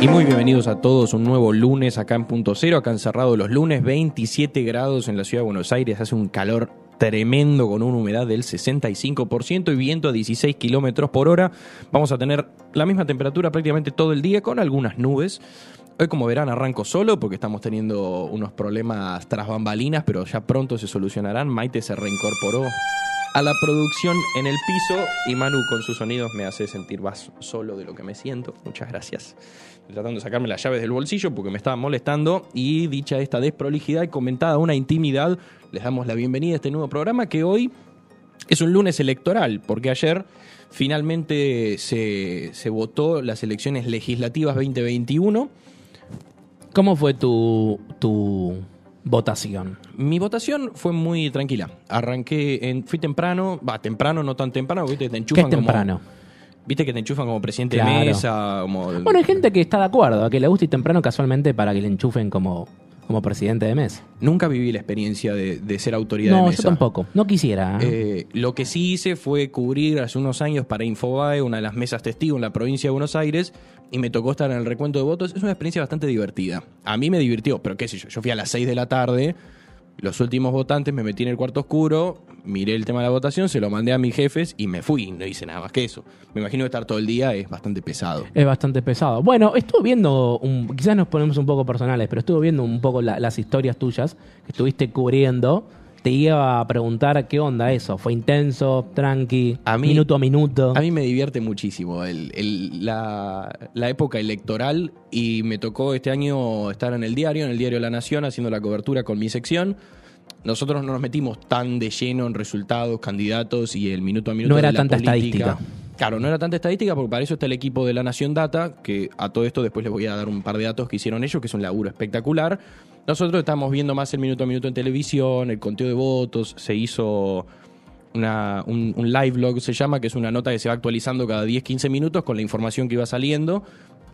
Y muy bienvenidos a todos un nuevo lunes acá en Punto Cero, acá encerrado los lunes, 27 grados en la ciudad de Buenos Aires, hace un calor tremendo con una humedad del 65% y viento a 16 kilómetros por hora. Vamos a tener la misma temperatura prácticamente todo el día con algunas nubes. Hoy como verán arranco solo porque estamos teniendo unos problemas tras bambalinas, pero ya pronto se solucionarán. Maite se reincorporó a la producción en el piso y Manu con sus sonidos me hace sentir más solo de lo que me siento. Muchas gracias. Estoy tratando de sacarme las llaves del bolsillo porque me estaban molestando y dicha esta desprolijidad y comentada una intimidad, les damos la bienvenida a este nuevo programa que hoy es un lunes electoral porque ayer finalmente se, se votó las elecciones legislativas 2021. ¿Cómo fue tu, tu votación? Mi votación fue muy tranquila. Arranqué, en, fui temprano, va, temprano, no tan temprano, viste, te ¿Qué enchufan es temprano? como... Viste que te enchufan como presidente Claro. de mesa, como... Bueno, hay gente que está de acuerdo, a que le gusta ir temprano casualmente para que le enchufen como, como presidente de mes. Nunca viví la experiencia de, de ser autoridad de No, mesa. yo tampoco. No quisiera. ¿eh? Eh, lo que sí hice fue cubrir hace unos años para Infobae, una de las mesas testigos en la provincia de Buenos Aires, y me tocó estar en el recuento de votos. Es una experiencia bastante divertida. A mí me divirtió, pero qué sé yo, yo fui a las 6 de la tarde, los últimos votantes me metí en el cuarto oscuro, miré el tema de la votación, se lo mandé a mis jefes y me fui, no hice nada más que eso. Me imagino que estar todo el día es bastante pesado. Es bastante pesado. Bueno, estuve viendo, un- quizás nos ponemos un poco personales, pero estuve viendo un poco la- las historias tuyas que estuviste cubriendo. Te iba a preguntar qué onda eso. ¿Fue intenso, tranqui, A mí- minuto a minuto? A mí me divierte muchísimo el- el- la, la época electoral y me tocó este año estar en el diario, en el diario La Nación, haciendo la cobertura con mi sección. Nosotros no nos metimos tan de lleno en resultados, candidatos y el minuto a minuto. No era de la tanta política. estadística. Claro, no era tanta estadística porque para eso está el equipo de La Nación Data, que a todo esto después les voy a dar un par de datos que hicieron ellos, que es un laburo espectacular. Nosotros estamos viendo más el minuto a minuto en televisión, el conteo de votos, se hizo una- un, un live blog, se llama, que es una nota que se va actualizando cada 10-15 minutos con la información que iba saliendo.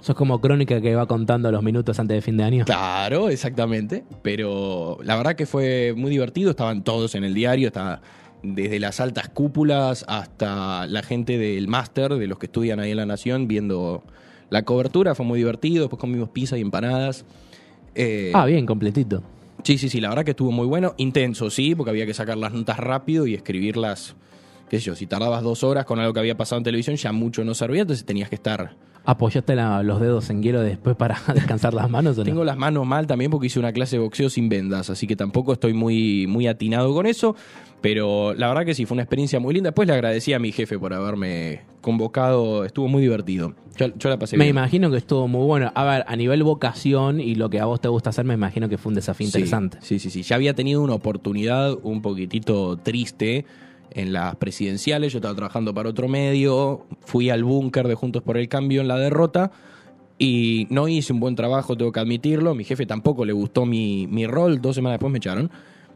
Sos como crónica que va contando los minutos antes de fin de año. Claro, exactamente. Pero la verdad que fue muy divertido. Estaban todos en el diario, estaba desde las altas cúpulas hasta la gente del máster, de los que estudian ahí en la Nación, viendo la cobertura. Fue muy divertido. Después comimos pizza y empanadas. Eh, Ah, bien, completito. Sí, sí, sí, la verdad que estuvo muy bueno. Intenso, sí, porque había que sacar las notas rápido y escribirlas, qué sé yo, si tardabas dos horas con algo que había pasado en televisión, ya mucho no servía, entonces tenías que estar... ¿Apoyaste la- los dedos en hielo después para descansar las manos o no? Tengo las manos mal también porque hice una clase de boxeo sin vendas, así que tampoco estoy muy, muy atinado con eso, pero la verdad que sí, fue una experiencia muy linda. Después le agradecí a mi jefe por haberme convocado, estuvo muy divertido. Yo, yo la pasé Me bien. imagino que estuvo muy bueno. A ver, a nivel vocación y lo que a vos te gusta hacer, me imagino que fue un desafío Sí, interesante. Sí, sí, sí. Ya había tenido una oportunidad un poquitito triste en las presidenciales. Yo estaba trabajando para otro medio. Fui al búnker de Juntos por el Cambio en la derrota. Y no hice un buen trabajo, tengo que admitirlo. Mi jefe tampoco le gustó mi, mi rol. Dos semanas después me echaron.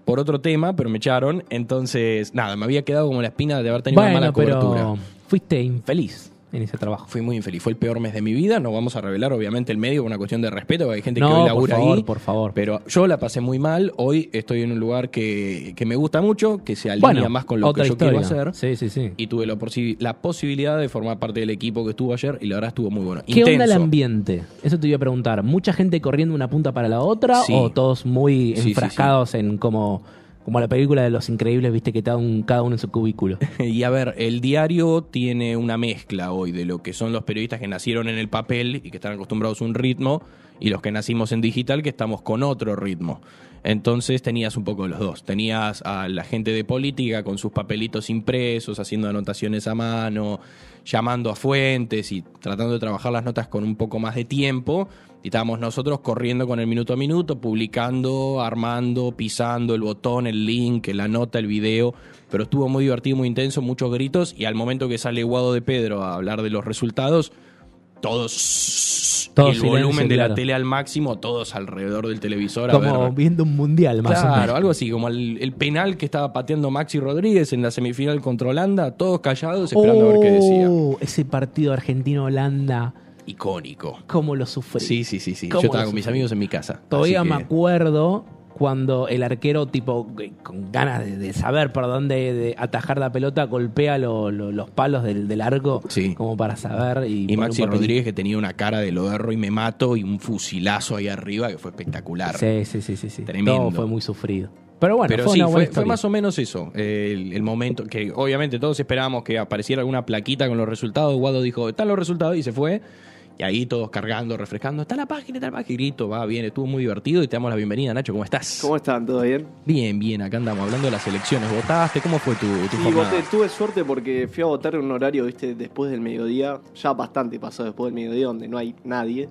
Por otro tema, pero me echaron. Entonces, nada, me había quedado como la espina de haber tenido una mala cobertura. pero fuiste infeliz en ese trabajo. Fui muy infeliz. Fue el peor mes de mi vida. No vamos a revelar, obviamente, el medio por una cuestión de respeto. porque Hay gente que hoy por labura favor, ahí. por favor. Pero yo la pasé muy mal. Hoy estoy en un lugar que, que me gusta mucho, que se alinea Bueno, más con lo que yo historia. quiero hacer. Sí, sí, sí. Y tuve la, posi- la posibilidad de formar parte del equipo que estuvo ayer y la verdad estuvo muy bueno. ¿Qué onda el Intenso. ambiente? Eso te iba a preguntar. ¿Mucha gente corriendo una punta para la otra Sí. o todos muy enfrascados en como, como la película de Los Increíbles, viste que un- cada uno en su cubículo? Y a ver, el diario tiene una mezcla hoy de lo que son los periodistas que nacieron en el papel y que están acostumbrados a un ritmo y los que nacimos en digital que estamos con otro ritmo. Entonces tenías un poco los dos. Tenías a la gente de política con sus papelitos impresos, haciendo anotaciones a mano, llamando a fuentes y tratando de trabajar las notas con un poco más de tiempo. Y estábamos nosotros corriendo con el minuto a minuto, publicando, armando, pisando el botón, el link, la nota, el video. Pero estuvo muy divertido, muy intenso, muchos gritos. Y al momento que sale Guado de Pedro a hablar de los resultados, todos, Todo el volumen de claro. la tele al máximo, todos alrededor del televisor. a Como ver. viendo un mundial, más o Claro, menos. algo así, como el, el penal que estaba pateando Maxi Rodríguez en la semifinal contra Holanda, todos callados esperando a ver qué decía. Oh, Ese partido Argentina-Holanda, Icónico. cómo lo sufrí. Sí, sí, sí, sí. Yo ¿Cómo estaba con mis amigos en mi casa. Todavía me acuerdo cuando el arquero, tipo, eh, con ganas de, de saber por dónde de atajar la pelota, golpea lo- lo- los palos del, del arco Sí. como para saber. Y, Maxi. Rodríguez que tenía una cara de lo erro y me mato y un fusilazo ahí arriba que fue espectacular. Sí, sí, sí, sí. sí. Tremendo. Todo fue muy sufrido. Pero bueno, Pero fue sí, una buena fue, fue más o menos eso, el, el momento que obviamente todos esperábamos que apareciera alguna plaquita con los resultados. Guado dijo, están los resultados y se fue. Y ahí todos cargando, refrescando, está la página, está la página. Grito, va bien, estuvo muy divertido y te damos la bienvenida, Nacho, ¿cómo estás? ¿Cómo están? ¿Todo bien? Bien, bien, acá andamos hablando de las elecciones. ¿Votaste? ¿Cómo fue tu, tu Sí, voté, tuve suerte porque fui a votar en un horario, viste, después del mediodía. Ya bastante pasó después del mediodía, donde no hay nadie.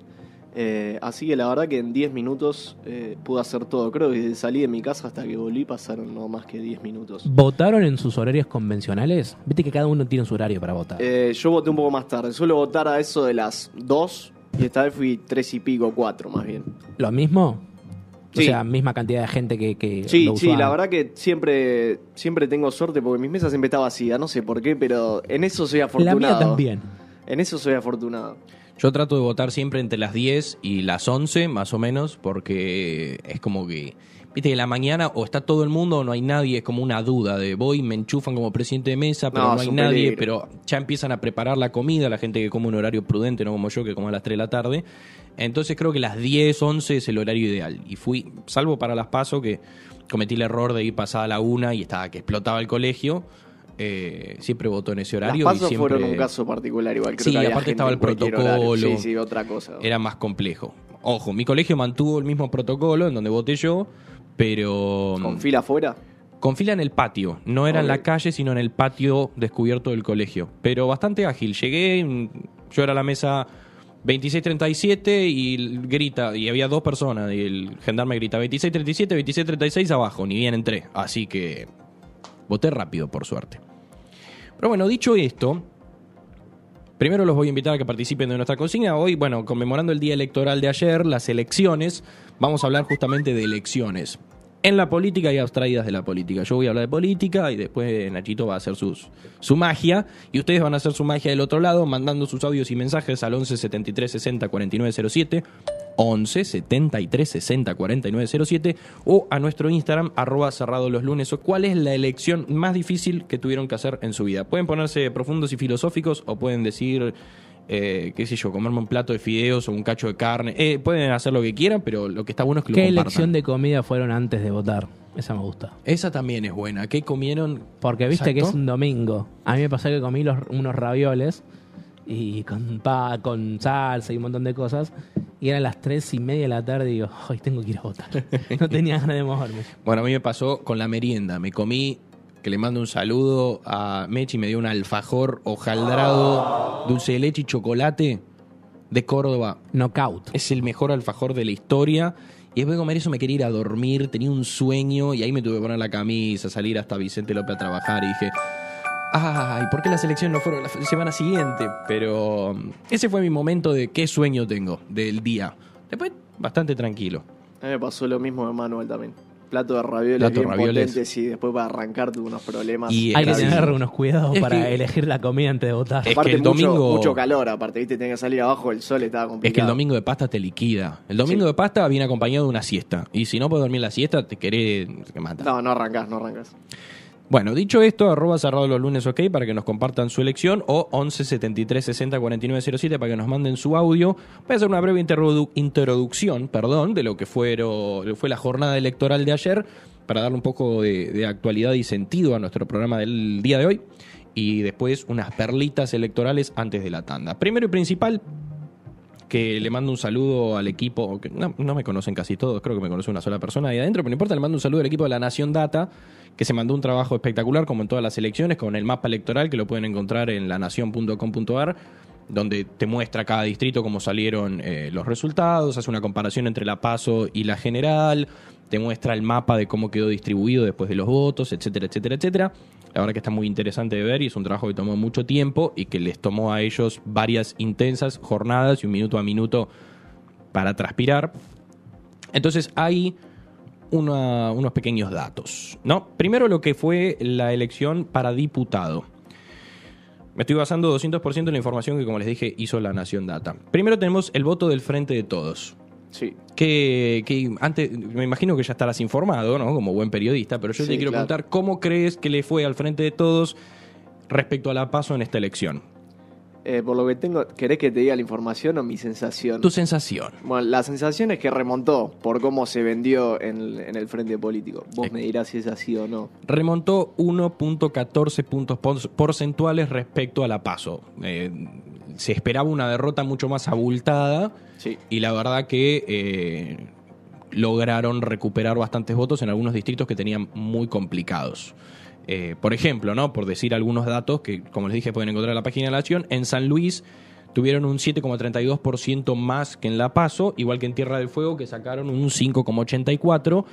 Eh, así que la verdad que en 10 minutos eh, pude hacer todo. Creo que desde salí de mi casa hasta que volví pasaron no más que 10 minutos. ¿Votaron en sus horarios convencionales? Viste que cada uno tiene su horario para votar. Eh, yo voté un poco más tarde. Suelo votar a eso de las 2 y esta vez fui 3 y pico, 4 más bien. ¿Lo mismo? O Sí. sea, misma cantidad de gente que, que Sí, lo sí, la verdad que siempre, siempre tengo suerte porque mi mesa siempre está vacía. No sé por qué, pero en eso soy La afortunado. mía también. En eso soy afortunado. Yo trato de votar siempre entre las 10 y las 11, más o menos, porque es como que, viste, que la mañana o está todo el mundo o no hay nadie, es como una duda de voy, me enchufan como presidente de mesa, pero No, hay nadie, peligro. pero ya empiezan a preparar la comida, la gente que come un horario prudente, no como yo, que como a las 3 de la tarde. Entonces creo que las 10, 11 es el horario ideal. Y fui, salvo para las paso, que cometí el error de ir pasada la una y estaba que explotaba el colegio. Eh, siempre voto en ese horario. Las y pasos siempre... fueron un caso particular igual. Creo Sí, que aparte estaba el protocolo. Sí, sí, otra cosa. era más complejo. Ojo, mi colegio mantuvo el mismo protocolo en donde voté yo, pero ¿Con fila afuera? con fila en el patio. No era en la calle, sino en el patio descubierto del colegio. Pero bastante ágil. Llegué, mm, yo era la mesa 2637 y grita, y había dos personas, y el gendarme grita 2637, 2636 abajo, ni bien entré. Así que voté rápido, por suerte. Pero bueno, dicho esto, Primero los voy a invitar a que participen de nuestra consigna. Hoy, bueno, conmemorando el día electoral de ayer, las elecciones, vamos a hablar justamente de elecciones. En la política y abstraídas de la política. Yo voy a hablar de política y después Nachito va a hacer sus, su magia. Y ustedes van a hacer su magia del otro lado, mandando sus audios y mensajes al 11 73 60 49 07. 11 73 60 49 07 o a nuestro Instagram arroba cerrado los lunes o cuál es la elección más difícil que tuvieron que hacer en su vida. Pueden ponerse profundos y filosóficos o pueden decir, eh, qué sé yo, comerme un plato de fideos o un cacho de carne. Eh, pueden hacer lo que quieran, pero lo que está bueno es que lo ¿Qué compartan. elección de comida fueron antes de votar? Esa me gusta. Esa también es buena. ¿Qué comieron? Porque viste que es un domingo. A mí me pasó que comí los- unos ravioles y con pa, con salsa y un montón de cosas. Y eran las tres y media de la tarde y digo, hoy tengo que ir a votar. No tenía ganas de moverme. Bueno, a mí me pasó con la merienda. Me comí, que le mando un saludo a Mechi, me dio un alfajor hojaldrado, dulce de leche y chocolate de Córdoba. Knockout. Es el mejor alfajor de la historia. Y después de comer eso me quería ir a dormir, tenía un sueño y ahí me tuve que poner la camisa, salir hasta Vicente López a trabajar y dije, ay, ¿por qué las elecciones no fueron la semana siguiente? Pero um, ese fue mi momento de qué sueño tengo del día. Después, bastante tranquilo. A mí me pasó lo mismo de Manuel también. Plato de ravioles Plato de bien ravioles. potentes y después para arrancar tuve unos problemas. Y Hay que tener unos cuidados Es para que- elegir la comida antes de votar. Es Aparte que el mucho, domingo- mucho calor, aparte, viste, tenía que salir abajo, el sol estaba complicado. Es que el domingo de pasta te liquida. El domingo Sí. de pasta viene acompañado de una siesta. Y si no puedes dormir la siesta, te querés te mata. No, no arrancás, no arrancás. Bueno, dicho esto, arroba cerrado los lunes ok para que nos compartan su elección o 11 73 60 49 07 para que nos manden su audio. Voy a hacer una breve introducción perdón, de lo que fue la jornada electoral de ayer para darle un poco de actualidad y sentido a nuestro programa del día de hoy. Y después unas perlitas electorales antes de la tanda. Primero y principal, que le mando un saludo al equipo, que no, me conocen casi todos, creo que me conoce una sola persona ahí adentro, pero no importa, le mando un saludo al equipo de la Nación Data, que se mandó un trabajo espectacular, como en todas las elecciones, con el mapa electoral, que lo pueden encontrar en lanación.com.ar, donde te muestra cada distrito cómo salieron eh, los resultados, hace una comparación entre la PASO y la general, te muestra el mapa de cómo quedó distribuido después de los votos, etcétera, etcétera, etcétera. La verdad que está muy interesante de ver y es un trabajo que tomó mucho tiempo y que les tomó a ellos varias intensas jornadas y un minuto a minuto para transpirar. Entonces hay unos pequeños datos. ¿no? Primero lo que fue la elección para diputado. Me estoy basando 200% en la información que, como les dije, hizo la Nación Data. Primero tenemos el voto del Frente de Todos. Sí. Que, que antes, me imagino que ya estarás informado, ¿no? Como buen periodista, pero yo Sí, te quiero claro. preguntar, ¿cómo crees que le fue al frente de todos respecto a la paso en esta elección? Eh, por lo que tengo, ¿querés que te diga la información o mi sensación? Tu sensación. Bueno, la sensación es que remontó por cómo se vendió en el, en el frente político. Vos Eh. me dirás si es así o no. remontó 1.14 puntos porcentuales respecto a la paso. Eh, se esperaba una derrota mucho más abultada Sí. y la verdad que eh, lograron recuperar bastantes votos en algunos distritos que tenían muy complicados. Eh, por ejemplo, ¿no? por decir algunos datos que, como les dije, pueden encontrar en la página de la Nación, en San Luis tuvieron un 7,32% más que en La Paso, igual que en Tierra del Fuego, que sacaron un 5,84%,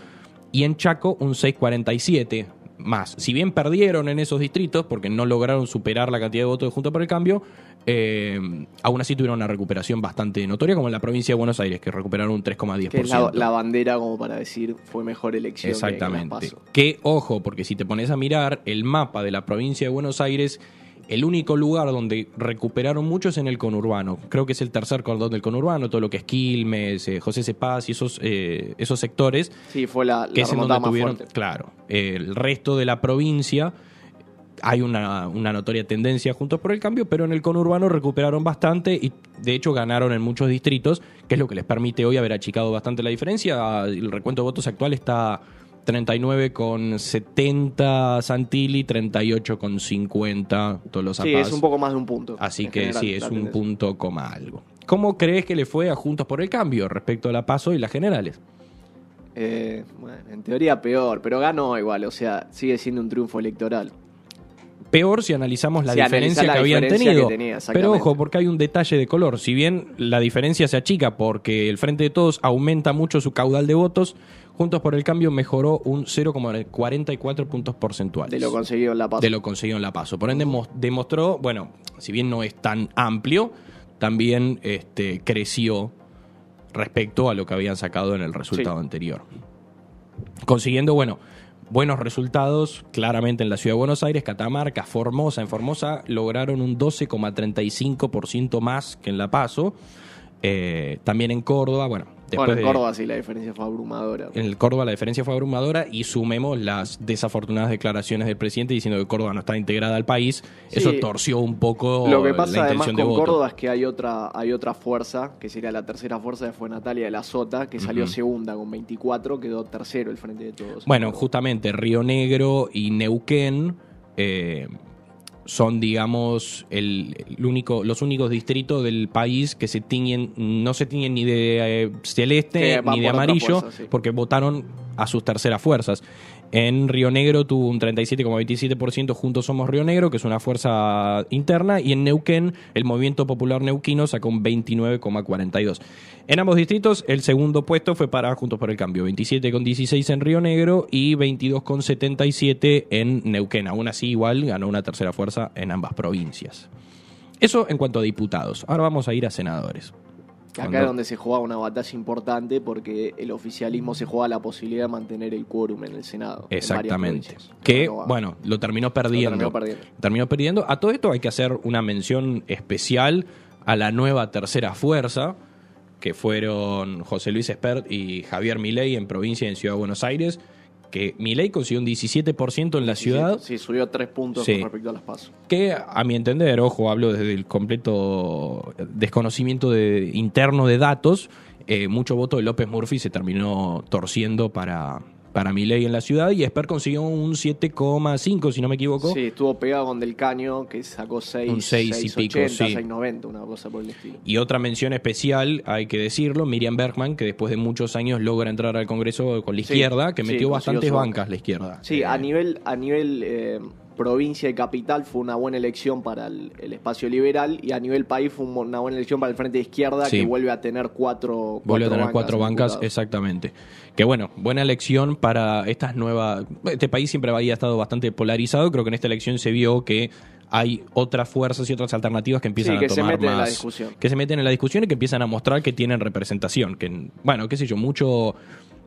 y en Chaco un 6,47% más. Si bien perdieron en esos distritos, porque no lograron superar la cantidad de votos de Junto por el Cambio, eh, aún así tuvieron una recuperación bastante notoria, como en la provincia de Buenos Aires, que recuperaron un 3,10%. Que es la, la bandera como para decir fue mejor elección. que- que Exactamente. PASO. Que, ojo, porque si te pones a mirar el mapa de la provincia de Buenos Aires, el único lugar donde recuperaron mucho es en el conurbano. Creo que es el tercer cordón del conurbano, todo lo que es Quilmes, eh, José Cepaz y esos, eh, esos sectores, Sí, fue la, la que es en donde más tuvieron, fuerte. claro, el resto de la provincia hay una, una notoria tendencia juntos por el cambio, pero en el conurbano recuperaron bastante y de hecho ganaron en muchos distritos, que es lo que les permite hoy haber achicado bastante la diferencia. El recuento de votos actual está 39,70 Santilli, 38,50 Tolosa Sí, Paz. es un poco más de un punto. Así que general, sí, es un tendencia. punto coma algo. ¿Cómo crees que le fue a Juntos por el Cambio respecto a la PASO y las generales? Eh, bueno, en teoría peor, pero ganó igual, o sea, sigue siendo un triunfo electoral. Peor si analizamos la Si diferencia la que habían diferencia tenido. que tenía, Pero ojo, porque hay un detalle de color. Si bien la diferencia se achica porque el Frente de Todos aumenta mucho su caudal de votos, Juntos por el Cambio mejoró un 0,44 puntos porcentuales. De lo conseguido en La Paz. de lo conseguido en La Paso. Por ende, mos- demostró, bueno, si bien no es tan amplio, también este, creció respecto a lo que habían sacado en el resultado Sí. anterior. Consiguiendo, bueno, buenos resultados claramente en la ciudad de Buenos Aires, Catamarca, Formosa. En Formosa lograron un 12,35% más que en La Paso. Eh, también en Córdoba, bueno, después bueno, en de- Córdoba sí la diferencia fue abrumadora. en el Córdoba la diferencia fue abrumadora y sumemos las desafortunadas declaraciones del presidente diciendo que Córdoba no está integrada al país. Sí. Eso torció un poco Lo que la pasa además con. Córdoba es que hay otra, hay otra fuerza, que sería la tercera fuerza, que fue Natalia de la Sota, que salió segunda con 24, quedó tercero el frente de todos. Bueno, justamente Río Negro y Neuquén eh, son, digamos, el, el único, los únicos distritos del país que se tiñen, no se tiñen ni de eh, celeste ni de amarillo, fuerza, sí. porque votaron a sus terceras fuerzas. En Río Negro tuvo un 37,27% Juntos Somos Río Negro, que es una fuerza interna, y en Neuquén el Movimiento Popular Neuquino sacó un 29,42%. En ambos distritos el segundo puesto fue para Juntos por el Cambio, 27,16 en Río Negro y 22,77 en Neuquén. Aún así igual ganó una tercera fuerza en ambas provincias. Eso en cuanto a diputados. Ahora vamos a ir a senadores. Que acá es donde se jugaba una batalla importante porque el oficialismo se jugaba la posibilidad de mantener el quórum en el Senado. Exactamente. Que, No bueno, lo terminó Lo perdiendo. terminó perdiendo. terminó perdiendo. A todo esto hay que hacer una mención especial a la nueva tercera fuerza, que fueron José Luis Espert y Javier Milei en provincia y en Ciudad de Buenos Aires, que Milei consiguió un 17% en la ciudad, Sí, subió tres puntos Sí. con respecto a las pasos. que a mi entender, ojo, hablo desde el completo desconocimiento de, interno de datos, eh, mucho voto de López Murphy se terminó torciendo para, para Milei en la ciudad y Espert consiguió un 7,5, si no me equivoco. Sí, estuvo pegado con Del Caño, que sacó 6, Un seis y pico, 680, sí. 690, una cosa por el estilo. Y otra mención especial, hay que decirlo, Miriam Bergman, que después de muchos años logra entrar al Congreso con la Sí, izquierda, que metió bastantes bancas la izquierda. Sí, Eh, a nivel, a nivel eh, provincia y capital fue una buena elección para el, el espacio liberal y a nivel país fue un- una buena elección para el frente de izquierda Sí. que vuelve a tener cuatro, Vuelve a tener cuatro bancas, diputados. exactamente. Que bueno, buena elección para estas nuevas... Este país siempre había estado bastante polarizado, creo que en esta elección se vio que hay otras fuerzas y otras alternativas que empiezan Sí, que a se tomar meten en la más... discusión. Que se meten en la discusión y que empiezan a mostrar que tienen representación. Que, bueno, qué sé yo, mucho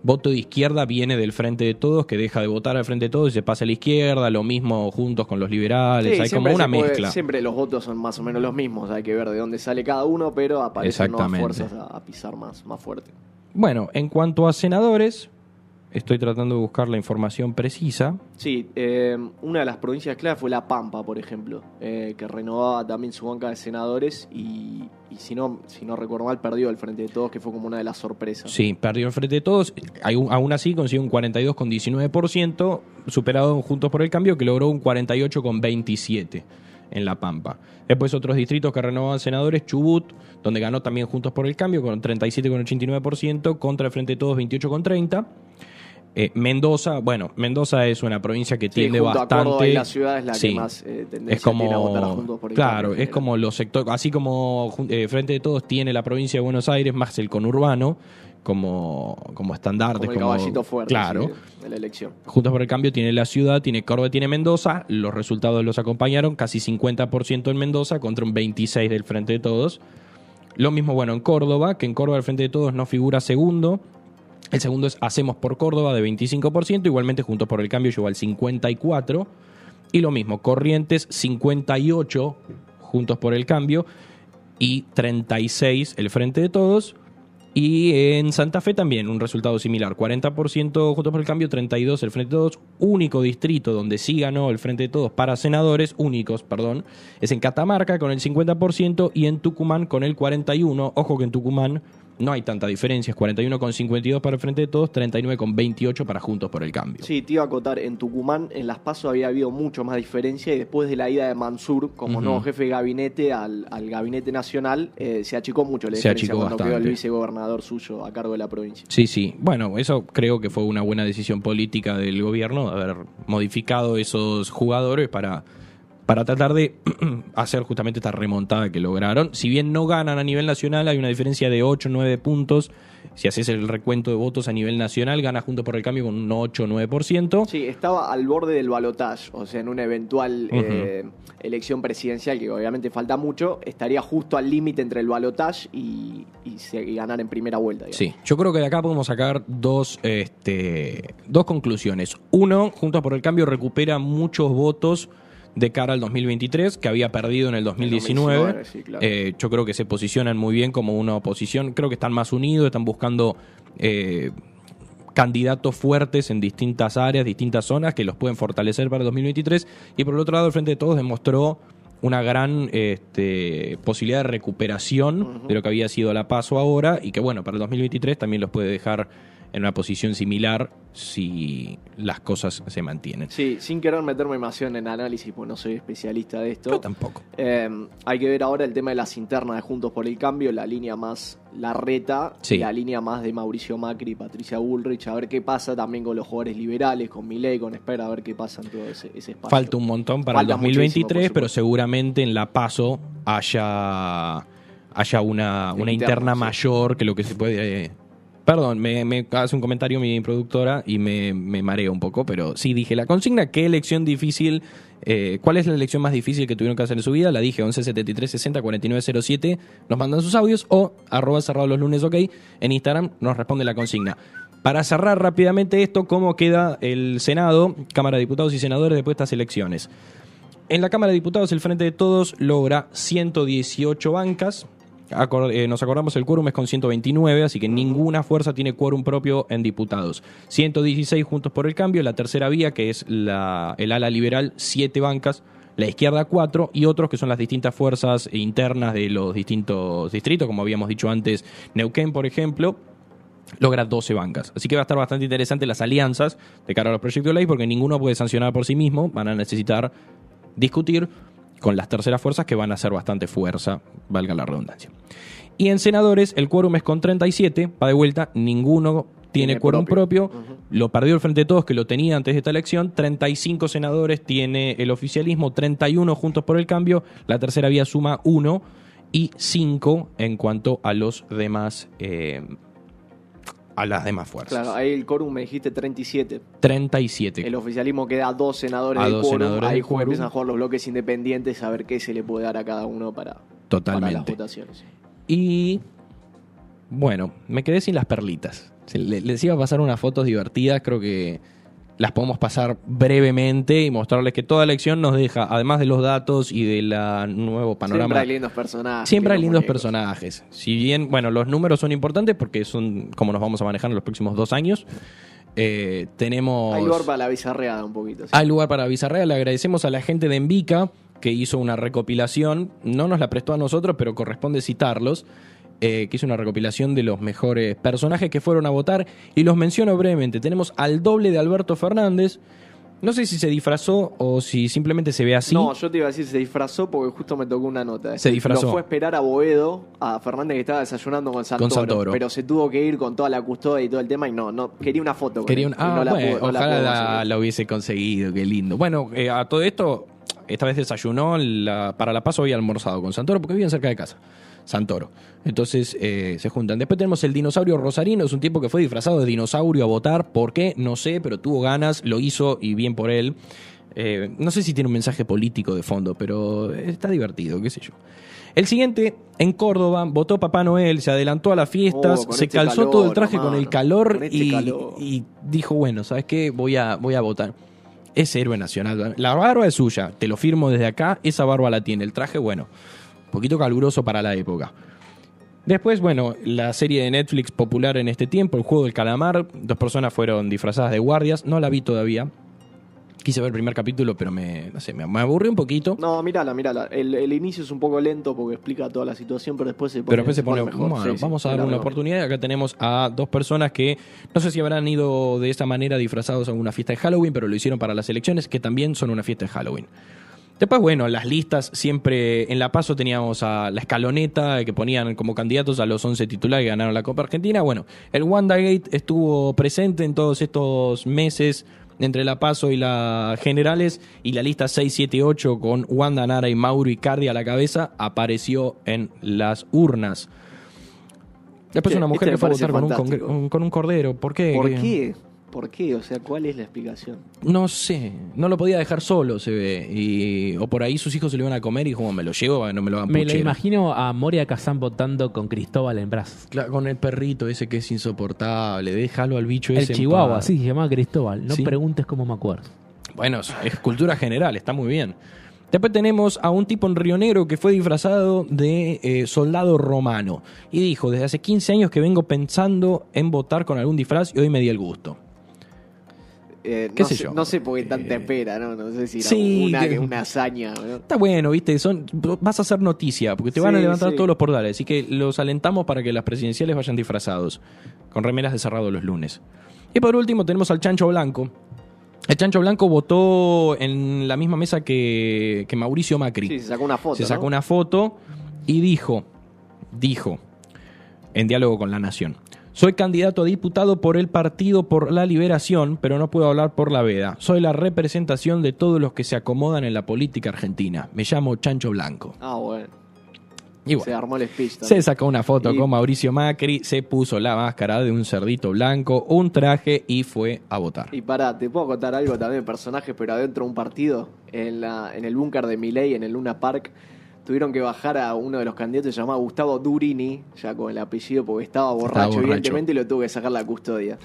voto de izquierda viene del Frente de Todos, que deja de votar al Frente de Todos y se pasa a la izquierda, lo mismo juntos con los liberales, Sí, hay como una puede- mezcla. siempre los votos son más o menos los mismos, hay que ver de dónde sale cada uno, pero aparecen nuevas fuerzas a, a pisar más, más fuerte. Bueno, en cuanto a senadores, estoy tratando de buscar la información precisa. Sí, eh, una de las provincias clave fue La Pampa, por ejemplo, eh, que renovaba también su banca de senadores y, y si no si no recuerdo mal, perdió el Frente de Todos, que fue como una de las sorpresas. Sí, perdió el frente de todos. Aún así consiguió un 42,19%, superado en Juntos por el Cambio, que logró un 48,27% en La Pampa. Después otros distritos que renovaban senadores, Chubut, donde ganó también Juntos por el Cambio, con 37,89%, contra el Frente de Todos 28,30%. Eh, Mendoza, bueno, Mendoza es una provincia que Sí, tiende junto a bastante. Córdoba y la ciudad es la Sí. que más eh, tendencia es como tiene a votar a Juntos por claro es como los sectores así como eh, frente de todos tiene la provincia de Buenos Aires más el conurbano como como estandarte como el caballito fuerte claro sí, de la elección. Juntos por el Cambio tiene la ciudad, tiene Córdoba, tiene Mendoza. Los resultados los acompañaron, casi 50% en Mendoza contra un 26% del Frente de Todos. Lo mismo, bueno, en Córdoba, que en Córdoba el Frente de Todos no figura segundo. El segundo es Hacemos por Córdoba de 25%, igualmente Juntos por el Cambio llegó al 54%. Y lo mismo, Corrientes 58 Juntos por el Cambio y 36 el Frente de Todos. Y en Santa Fe también un resultado similar, 40% Juntos por el Cambio, 32 el Frente de Todos, único distrito donde sí ganó el Frente de Todos para senadores, únicos, perdón, es en Catamarca con el 50% y en Tucumán con el 41%, ojo que en Tucumán no hay tanta diferencia, es 41,52 para el Frente de Todos, 39,28 para Juntos por el Cambio. Sí, te iba a acotar, en Tucumán en las PASO había habido mucho más diferencia y después de la ida de Mansur como nuevo jefe de gabinete al, al gabinete nacional, eh, se achicó mucho la Se diferencia achicó cuando quedó bastante. el vicegobernador suyo a cargo de la provincia. Sí, sí. Bueno, eso creo que fue una buena decisión política del gobierno, de haber modificado esos jugadores para, para tratar de hacer justamente esta remontada que lograron. Si bien no ganan a nivel nacional, hay una diferencia de 8 o 9 puntos. Si haces el recuento de votos a nivel nacional, gana Juntos por el Cambio con un 8 o 9%. Sí, estaba al borde del balotaje, o sea, en una eventual eh, elección presidencial, que obviamente falta mucho, estaría justo al límite entre el balotaje y, y, y ganar en primera vuelta. digamos. Sí, yo creo que de acá podemos sacar dos, este, dos conclusiones. Uno, Juntos por el Cambio recupera muchos votos de cara al 2023, que había perdido en el 2019. 2019, sí, claro. Eh, yo creo que se posicionan muy bien como una oposición. Creo que están más unidos, están buscando eh, candidatos fuertes en distintas áreas, distintas zonas, que los pueden fortalecer para el 2023. Y por el otro lado, el Frente de Todos demostró una gran este, posibilidad de recuperación de lo que había sido la paso ahora y que bueno, para el 2023 también los puede dejar en una posición similar si las cosas se mantienen. Sí, sin querer meterme demasiado en análisis, pues no soy especialista de esto. Yo tampoco. Eh, hay que ver ahora el tema de las internas de Juntos por el Cambio, la línea más la reta, Sí. la línea más de Mauricio Macri y Patricia Bullrich, a ver qué pasa también con los jugadores liberales, con Milei, con Espera, a ver qué pasa en todo ese, ese espacio. Falta un montón para Falta el 2023, muchísimo, por pero seguramente en la paso haya, haya una, una Interna, interna sí. mayor que lo que se puede... Perdón, me, me hace un comentario mi productora y me, me mareo un poco, pero sí dije la consigna, ¿qué elección difícil? eh, ¿Cuál es la elección más difícil que tuvieron que hacer en su vida? La dije 11 73 60 49 07. Nos mandan sus audios o arroba cerrado los lunes, ok. En Instagram nos responde la consigna. Para cerrar rápidamente esto, ¿cómo queda el Senado, Cámara de Diputados y Senadores después de estas elecciones? En la Cámara de Diputados, el Frente de Todos logra 118 bancas. Eh, nos acordamos, el quórum es con 129, así que ninguna fuerza tiene quórum propio en diputados. 116 juntos por el cambio, la tercera vía, que es la, el ala liberal, 7 bancas, la izquierda 4 y otros que son las distintas fuerzas internas de los distintos distritos, como habíamos dicho antes, Neuquén, por ejemplo, logra 12 bancas. Así que va a estar bastante interesante las alianzas de cara a los proyectos de ley, porque ninguno puede sancionar por sí mismo, van a necesitar discutir con las terceras fuerzas que van a hacer bastante fuerza, valga la redundancia. Y en senadores, el quórum es con 37, va de vuelta, ninguno tiene quórum propio. lo perdió el Frente de Todos, que lo tenía antes de esta elección, 35 senadores tiene el oficialismo, 31 juntos por el cambio, la tercera vía suma 1 y 5 en cuanto a los demás, eh, a las demás fuerzas. Claro, ahí el quórum me dijiste 37. 37. El oficialismo queda a dos senadores A del dos quórum. senadores Ahí del jue- quórum. empiezan a jugar los bloques independientes a ver qué se le puede dar a cada uno para, para las Totalmente. votaciones. Y bueno, me quedé sin las perlitas. Les iba a pasar unas fotos divertidas, creo que, las podemos pasar brevemente y mostrarles que toda elección nos deja, además de los datos y del nuevo panorama. Siempre hay lindos personajes. Siempre hay lindos muñecos. personajes. Si bien, bueno, los números son importantes porque son como nos vamos a manejar en los próximos dos años. Eh, tenemos. Hay lugar para la bizarreada un poquito. sí. Hay lugar para Bizarrea. Le agradecemos a la gente de Envica que hizo una recopilación. No nos la prestó a nosotros, pero corresponde citarlos. Eh, que hizo una recopilación de los mejores personajes que fueron a votar. Y los menciono brevemente. Tenemos al doble de Alberto Fernández. No sé si se disfrazó o si simplemente se ve así. No, yo te iba a decir, se disfrazó porque justo me tocó una nota. Se disfrazó. Lo fue a esperar a Boedo, a Fernández que estaba desayunando con Santoro. Santoro. Pero se tuvo que ir con toda la custodia y todo el tema y no, no quería una foto. con Quería un- ah, no la no ojalá la, hubiese conseguido, qué lindo. Bueno, eh, a todo esto, esta vez desayunó, la- para la paso había almorzado con Santoro porque vivían cerca de casa. Santoro. Entonces eh, se juntan. Después tenemos el dinosaurio Rosarino, es un tipo que fue disfrazado de dinosaurio a votar. ¿Por qué? No sé, pero tuvo ganas, lo hizo y bien por él. Eh, no sé si tiene un mensaje político de fondo, pero está divertido, qué sé yo. El siguiente, en Córdoba, votó Papá Noel, se adelantó a las fiestas, Oh, se este calzó calor, todo el traje con el calor, con este y, calor. y dijo, bueno, ¿sabes qué? Voy a, voy a votar. Es héroe nacional. La barba es suya, te lo firmo desde acá, esa barba la tiene. El traje, bueno, poquito caluroso para la época. Después, bueno, la serie de Netflix popular en este tiempo, El Juego del Calamar, dos personas fueron disfrazadas de guardias, no la vi todavía. Quise ver el primer capítulo, pero me, no sé, me, me aburrió un poquito. No, mírala, mírala. El, el inicio es un poco lento porque explica toda la situación, pero después se pone, Pero después se pone, mejor. bueno, Sí, sí, vamos a me dar la una oportunidad. Acá tenemos a dos personas que no sé si habrán ido de esa manera disfrazados a una fiesta de Halloween, pero lo hicieron para las elecciones, que también son una fiesta de Halloween. Después, bueno, las listas siempre en La Paso teníamos a la escaloneta que ponían como candidatos a los 11 titulares que ganaron la Copa Argentina. Bueno, el WandaGate estuvo presente en todos estos meses entre La Paso y las generales y la lista 6, 7, 8 con Wanda Nara y Mauro Icardi a la cabeza apareció en las urnas. Después una mujer este que fue a votar con un- con un cordero. ¿Por qué? ¿Por qué? ¿Por qué? O sea, ¿cuál es la explicación? No sé, no lo podía dejar solo, se ve. Y, o por ahí sus hijos se lo iban a comer y dijo, me lo llevo no me lo hagan Me lo puchero". imagino a Moria Kazan votando con Cristóbal en brazos. Claro, con el perrito ese que es insoportable, déjalo al bicho El ese. en Chihuahua, paz. sí, se llamaba Cristóbal. No Sí. preguntes cómo me acuerdo. Bueno, es, es cultura general, está muy bien. Después tenemos a un tipo en Río Negro que fue disfrazado de eh, soldado romano. Y dijo, desde hace 15 años que vengo pensando en votar con algún disfraz y hoy me di el gusto. Eh, ¿Qué no, sé sé, yo? no sé por qué tanta Eh, espera, ¿no? No sé si era sí, una, que- una hazaña. ¿no? Está bueno, viste, son, vas a hacer noticia, porque te van a levantar sí. todos los portales. Así que los alentamos para que las presidenciales vayan disfrazados, con remeras de cerrado los lunes. Y por último tenemos al Chancho Blanco. El Chancho Blanco votó en la misma mesa que, que Mauricio Macri. Sí, se sacó una foto. Se sacó ¿no? una foto y dijo, dijo, en diálogo con la Nación, soy candidato a diputado por el Partido por la Liberación, pero no puedo hablar por la veda. Soy la representación de todos los que se acomodan en la política argentina. Me llamo Chancho Blanco. Ah, bueno. Y Se armó el speech se sacó una foto Y- con Mauricio Macri, se puso la máscara de un cerdito blanco, un traje y fue a votar. Y pará, te puedo contar algo también de personajes, pero adentro de un partido, en, la, en el búnker de Milei, en el Luna Park, tuvieron que bajar a uno de los candidatos llamado Gustavo Durini, ya con el apellido, porque estaba borracho, borracho. evidentemente, y lo tuvo que sacar la custodia.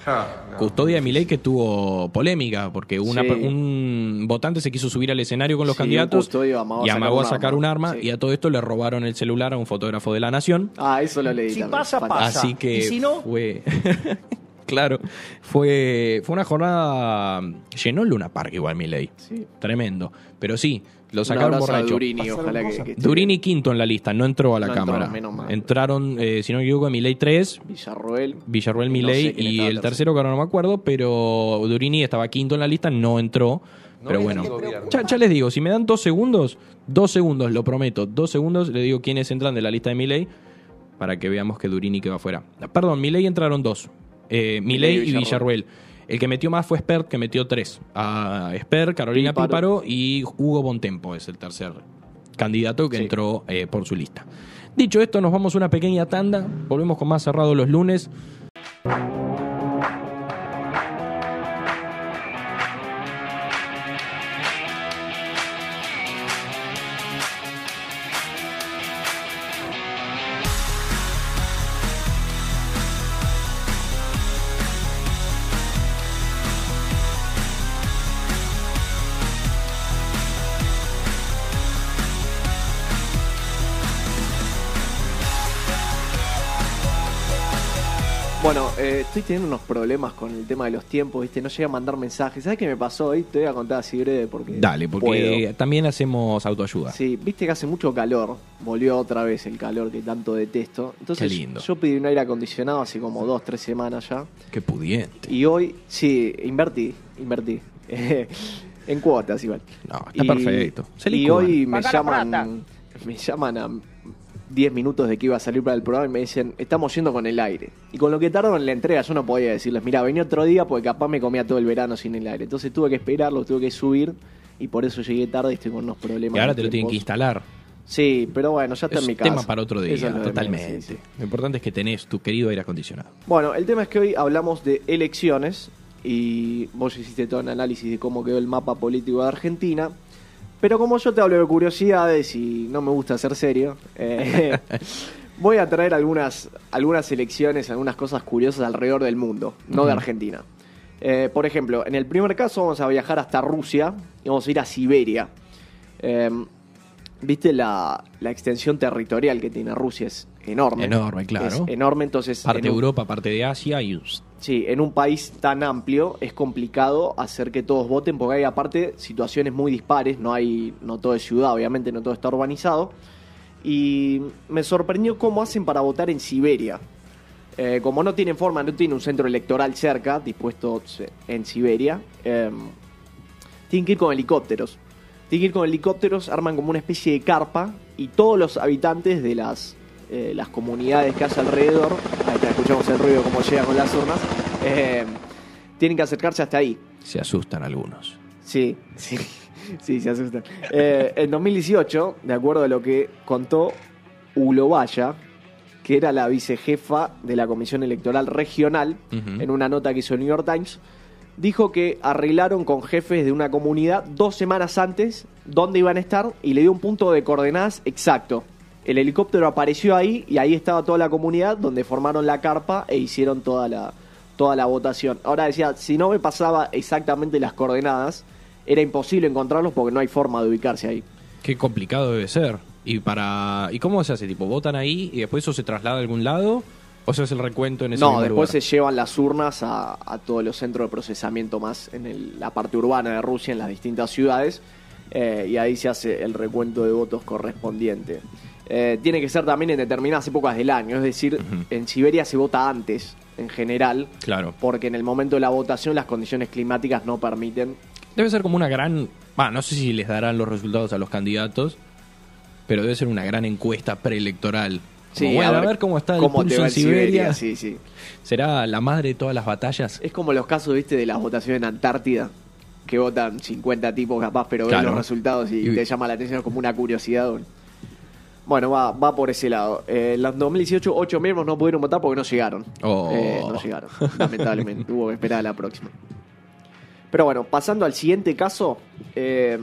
Custodia de Milei que tuvo polémica, porque una- Sí. un votante se quiso subir al escenario con los Sí, candidatos custodio amagó y sacar amagó a un sacar arma. un arma Sí. y a todo esto le robaron el celular a un fotógrafo de la Nación. Ah, eso lo leí Si también. pasa, pasa. Así que ¿Y si no? fue... claro, fue, fue una jornada... Llenó el Luna Park igual Milei. Sí. Tremendo. Pero sí, lo sacaron borracho. Durini, ojalá que, esté Durini quinto en la lista, no entró a la No entró, cámara. menos mal. Entraron, eh, si no me equivoco, Milei 3, bien. Villarroel. No Milei sé y el tercero. tercero que ahora no me acuerdo, pero Durini estaba quinto en la lista, no entró. pero bueno, ya, ya les digo, si me dan dos segundos, dos segundos, lo prometo, dos segundos, le digo quiénes entran de la lista de Milei para que veamos que Durini queda afuera. Perdón, Milei entraron dos, eh, Milei y Villarruel. El que metió más fue Spert, que metió tres. A Spert, Carolina Píparo. Píparo y Hugo Bontempo es el tercer candidato que Sí. entró eh, por su lista. Dicho esto, nos vamos a una pequeña tanda. Volvemos con más cerrado los lunes. Bueno, eh, estoy teniendo unos problemas con el tema de los tiempos, ¿viste? No llega a mandar mensajes. ¿Sabes qué me pasó hoy? Te voy a contar así breve porque. Dale, porque puedo. también hacemos autoayuda. Sí, viste que hace mucho calor. Volvió otra vez el calor que tanto detesto. Entonces, Qué lindo. yo pedí un aire acondicionado hace como dos, tres semanas ya. Qué pudiente. Y hoy, sí, invertí, invertí. en cuotas igual. No, está perfecto. Se y hoy me llaman, me llaman a 10 minutos de que iba a salir para el programa y me dicen, estamos yendo con el aire. Y con lo que tardo en la entrega, yo no podía decirles, mira, vení otro día porque capaz me comía todo el verano sin el aire. Entonces tuve que esperarlo, tuve que subir y por eso llegué tarde y estoy con unos problemas. Y ahora te lo tienen que instalar. Sí, pero bueno, ya está Es en mi casa. tema para otro día, es lo totalmente. menos, sí, sí. Lo importante es que tenés tu querido aire acondicionado. Bueno, el tema es que hoy hablamos de elecciones y vos hiciste todo un análisis de cómo quedó el mapa político de Argentina. Pero como yo te hablo de curiosidades y no me gusta ser serio, eh, voy a traer algunas, algunas elecciones, algunas cosas curiosas alrededor del mundo, no de. Argentina. Eh, por ejemplo, en el primer caso vamos a viajar hasta Rusia y vamos a ir a Siberia. Eh, Viste la, la extensión territorial que tiene Rusia, es enorme. Enorme, claro. Es enorme, entonces... Parte de Europa, parte de Asia y Sí, en un país tan amplio es complicado hacer que todos voten porque hay aparte situaciones muy dispares, no hay no todo es ciudad, obviamente no todo está urbanizado. Y me sorprendió cómo hacen para votar en Siberia. Eh, como no tienen forma, no tienen un centro electoral cerca, dispuesto en Siberia, eh, tienen que ir con helicópteros. Tienen que ir con helicópteros, arman como una especie de carpa y todos los habitantes de las, eh, las comunidades que hay alrededor, ahí está, escuchamos el ruido como llega con las urnas, eh, tienen que acercarse hasta ahí. se asustan algunos. Sí, sí, sí, se asustan. Eh, en 2018, de acuerdo a lo que contó Ulovaya, que era la vicejefa de la Comisión Electoral Regional, en una nota que hizo el New York Times, dijo que arreglaron con jefes de una comunidad dos semanas antes dónde iban a estar y le dio un punto de coordenadas exacto. El helicóptero apareció ahí y ahí estaba toda la comunidad donde formaron la carpa e hicieron toda la, toda la votación. Ahora decía, si no me pasaba exactamente las coordenadas, era imposible encontrarlos porque no hay forma de ubicarse ahí. Qué complicado debe ser. ¿Y para y cómo se hace? Tipo, votan ahí y después eso se traslada a algún lado o se hace el recuento en ese No, después lugar? se llevan las urnas a, a todos los centros de procesamiento más en el- la parte urbana de Rusia, en las distintas ciudades, eh, y ahí se hace el recuento de votos correspondiente. Eh, tiene que ser también en determinadas épocas del año, es decir, en Siberia se vota antes, en general, Claro. porque en el momento de la votación las condiciones climáticas no permiten. Debe ser como una gran, bah, no sé si les darán los resultados a los candidatos, pero debe ser una gran encuesta preelectoral. Como, bueno, a ver, cómo está el cómo pulso en Siberia. Sí, sí. ¿Será la madre de todas las batallas? Es como los casos, viste, de las votaciones en Antártida, que votan 50 tipos capaz, pero ven los resultados y, Y- te llama la atención es como una curiosidad. Bueno, va, va por ese lado. Eh, en los 2018, ocho miembros no pudieron votar porque no llegaron. Oh. Eh, no llegaron, lamentablemente. Hubo que esperar a la próxima. Pero bueno, pasando al siguiente caso, eh,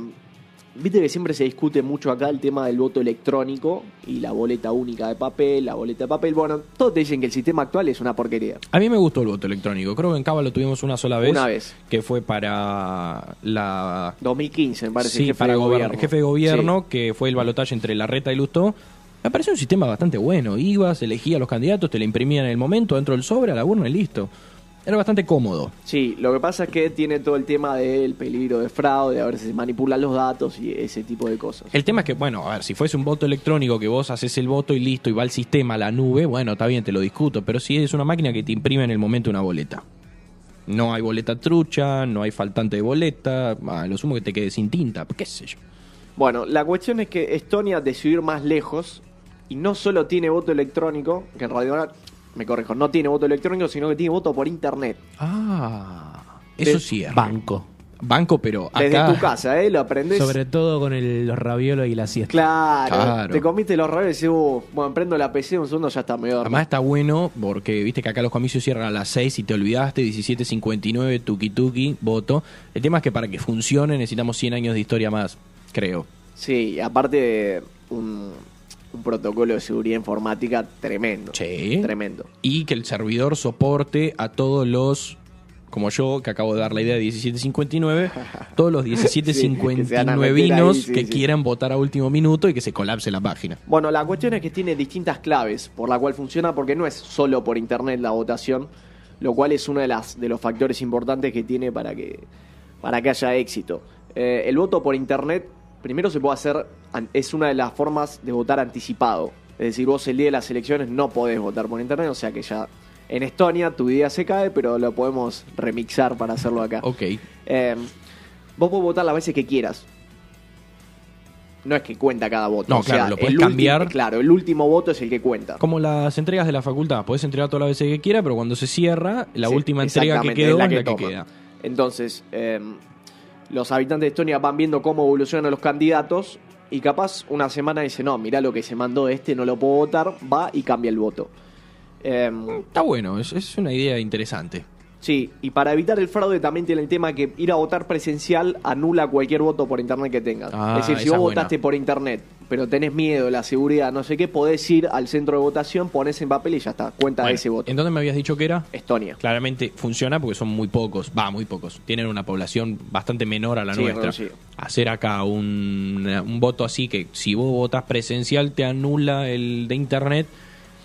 viste que siempre se discute mucho acá el tema del voto electrónico y la boleta única de papel, la boleta de papel. Bueno, todos te dicen que el sistema actual es una porquería. A mí me gustó el voto electrónico. Creo que en Cava lo tuvimos una sola vez. Una vez. Que fue para la 2015, me parece, sí, jefe para de gobierno. jefe de gobierno, que fue el balotaje entre Larreta y Lustó. Me pareció un sistema bastante bueno. Ibas, elegías a los candidatos, te la imprimían en el momento, dentro del sobre, a la urna y listo. Era bastante cómodo. Sí, lo que pasa es que tiene todo el tema del peligro de fraude, a ver si se manipulan los datos y ese tipo de cosas. El tema es que, bueno, a ver, si fuese un voto electrónico que vos haces el voto y listo, y va al sistema, a la nube, bueno, está bien, te lo discuto. Pero si es una máquina que te imprime en el momento una boleta. No hay boleta trucha, no hay faltante de boleta, ah, lo sumo que te quede sin tinta, qué sé yo. Bueno, la cuestión es que Estonia decidió ir más lejos y no solo tiene voto electrónico, que en realidad, me corrijo, no tiene voto electrónico, sino que tiene voto por internet. Ah, eso sí es. Banco. Banco, pero acá... Desde tu casa, ¿eh? Lo aprendes. Sobre todo con el- los raviolos y la siesta. Claro, Claro. te comiste los rayos y decís, uh, bueno, prendo la PC, un segundo ya está mejor. Además está bueno porque viste que acá los comicios cierran a las 6 y te olvidaste, 17.59, tuki tuki, voto. El tema es que para que funcione necesitamos 100 años de historia más, creo. Sí, aparte un, un protocolo de seguridad informática tremendo. Sí. Tremendo. Y que el servidor soporte a todos los como yo, que acabo de dar la idea de 1759, todos los Sí, que se van a 1759 meter ahí, vinos sí, que sí. quieran votar a último minuto y que se colapse la página. Bueno, la cuestión es que tiene distintas claves por la cual funciona, porque no es solo por internet la votación, lo cual es uno de, las, de los factores importantes que tiene para que, para que haya éxito. Eh, el voto por internet, primero se puede hacer, es una de las formas de votar anticipado. Es decir, vos el día de las elecciones no podés votar por internet, o sea que ya en Estonia tu idea se cae, pero lo podemos remixar para hacerlo acá. Ok. Eh, vos podés votar las veces que quieras. No es que cuenta cada voto. No, o sea, claro, lo ulti- cambiar. claro, el último voto es el que cuenta. Como las entregas de la facultad, podés entregar todas las veces que quieras, pero cuando se cierra, la Sí, última entrega que quedó es la es que la que toma. queda. Entonces, eh, los habitantes de Estonia van viendo cómo evolucionan los candidatos y capaz una semana dice, no, mirá lo que se mandó este, no lo puedo votar, va y cambia el voto. Eh, Está bueno, es, es una idea interesante. Sí, y para evitar el fraude también tiene el tema que ir a votar presencial anula cualquier voto por internet que tengas. Ah, es decir, si vos buena. votaste por internet, pero tenés miedo, la seguridad, no sé qué, podés ir al centro de votación, pones en papel y ya está, cuenta Bueno, ese voto. ¿En dónde me habías dicho que era? Estonia. Claramente funciona porque son muy pocos, va, muy pocos. Tienen una población bastante menor a la Sí, nuestra. Hacer acá un, un voto así que si vos votas presencial te anula el de internet,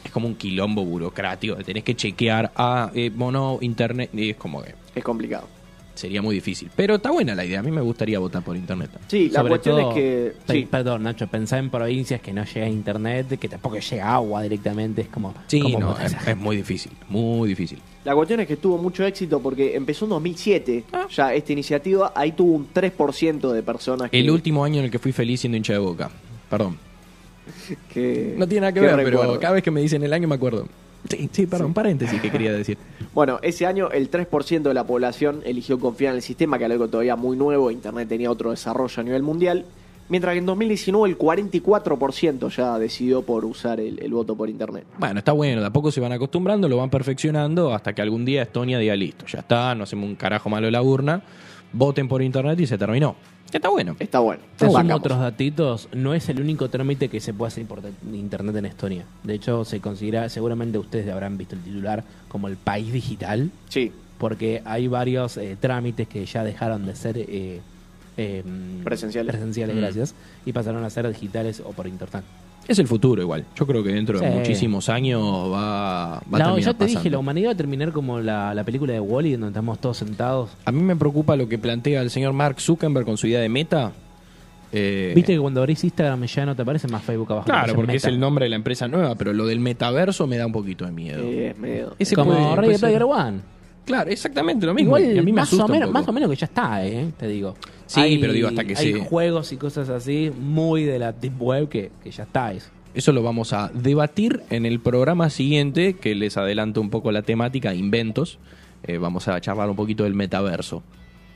es como un quilombo burocrático. Tenés que chequear a eh, mono internet y es como que Es complicado. Sería muy difícil. Pero está buena la idea, a mí me gustaría votar por internet. Sí, la Sobre cuestión todo- es que... Sí, Perdón, Nacho, pensá en provincias que no llega internet, que tampoco llega agua directamente. Es como. Sí, ¿cómo no, es, es muy difícil, muy difícil. la cuestión es que tuvo mucho éxito porque empezó en 2007 Ah. ya esta iniciativa, ahí tuvo un 3% de personas que... El último año en el que fui feliz siendo hincha de boca. Perdón. que- No tiene nada que, que ver, recuerdo. pero cada vez que me dicen el año me acuerdo. Sí, sí, perdón, paréntesis que quería decir. Bueno, ese año el 3% de la población eligió confiar en el sistema, que era algo todavía muy nuevo, Internet tenía otro desarrollo a nivel mundial, mientras que en 2019 el 44% ya decidió por usar el, el voto por Internet. Bueno, está bueno, de a poco se van acostumbrando, lo van perfeccionando hasta que algún día Estonia diga listo, ya está, no hacemos un carajo malo de la urna, voten por internet y se terminó. Está bueno. Está bueno. Te Bancamos. otros datitos, no es el único trámite que se puede hacer por internet en Estonia. De hecho, se considera, seguramente ustedes habrán visto el titular como el país digital, Sí, porque hay varios eh, trámites que ya dejaron de ser eh, eh, Presenciales. presenciales, Mm. gracias, y pasaron a ser digitales o por internet. Es el futuro igual. Yo creo que dentro de muchísimos años va, va a No, terminar ya te dije, la humanidad va a terminar como la, la película de Wally, donde estamos todos sentados. A mí me preocupa lo que plantea el señor Mark Zuckerberg con su idea de meta. Eh, Viste que cuando abrís Instagram ya no te aparece más Facebook abajo. Claro, porque es el nombre de la empresa nueva, pero lo del metaverso me da un poquito de miedo. es. Ese como puede- Player One. Claro, exactamente lo mismo. Igual y a mí me más, asusta o un menos, poco. más o menos que ya está, eh, te digo. Sí, pero digo, hasta que hay se- juegos y cosas así muy de la deep web que, que ya está eso. Eso lo vamos a debatir en el programa siguiente, que les adelanto un poco la temática, inventos. Eh, vamos a charlar un poquito del metaverso.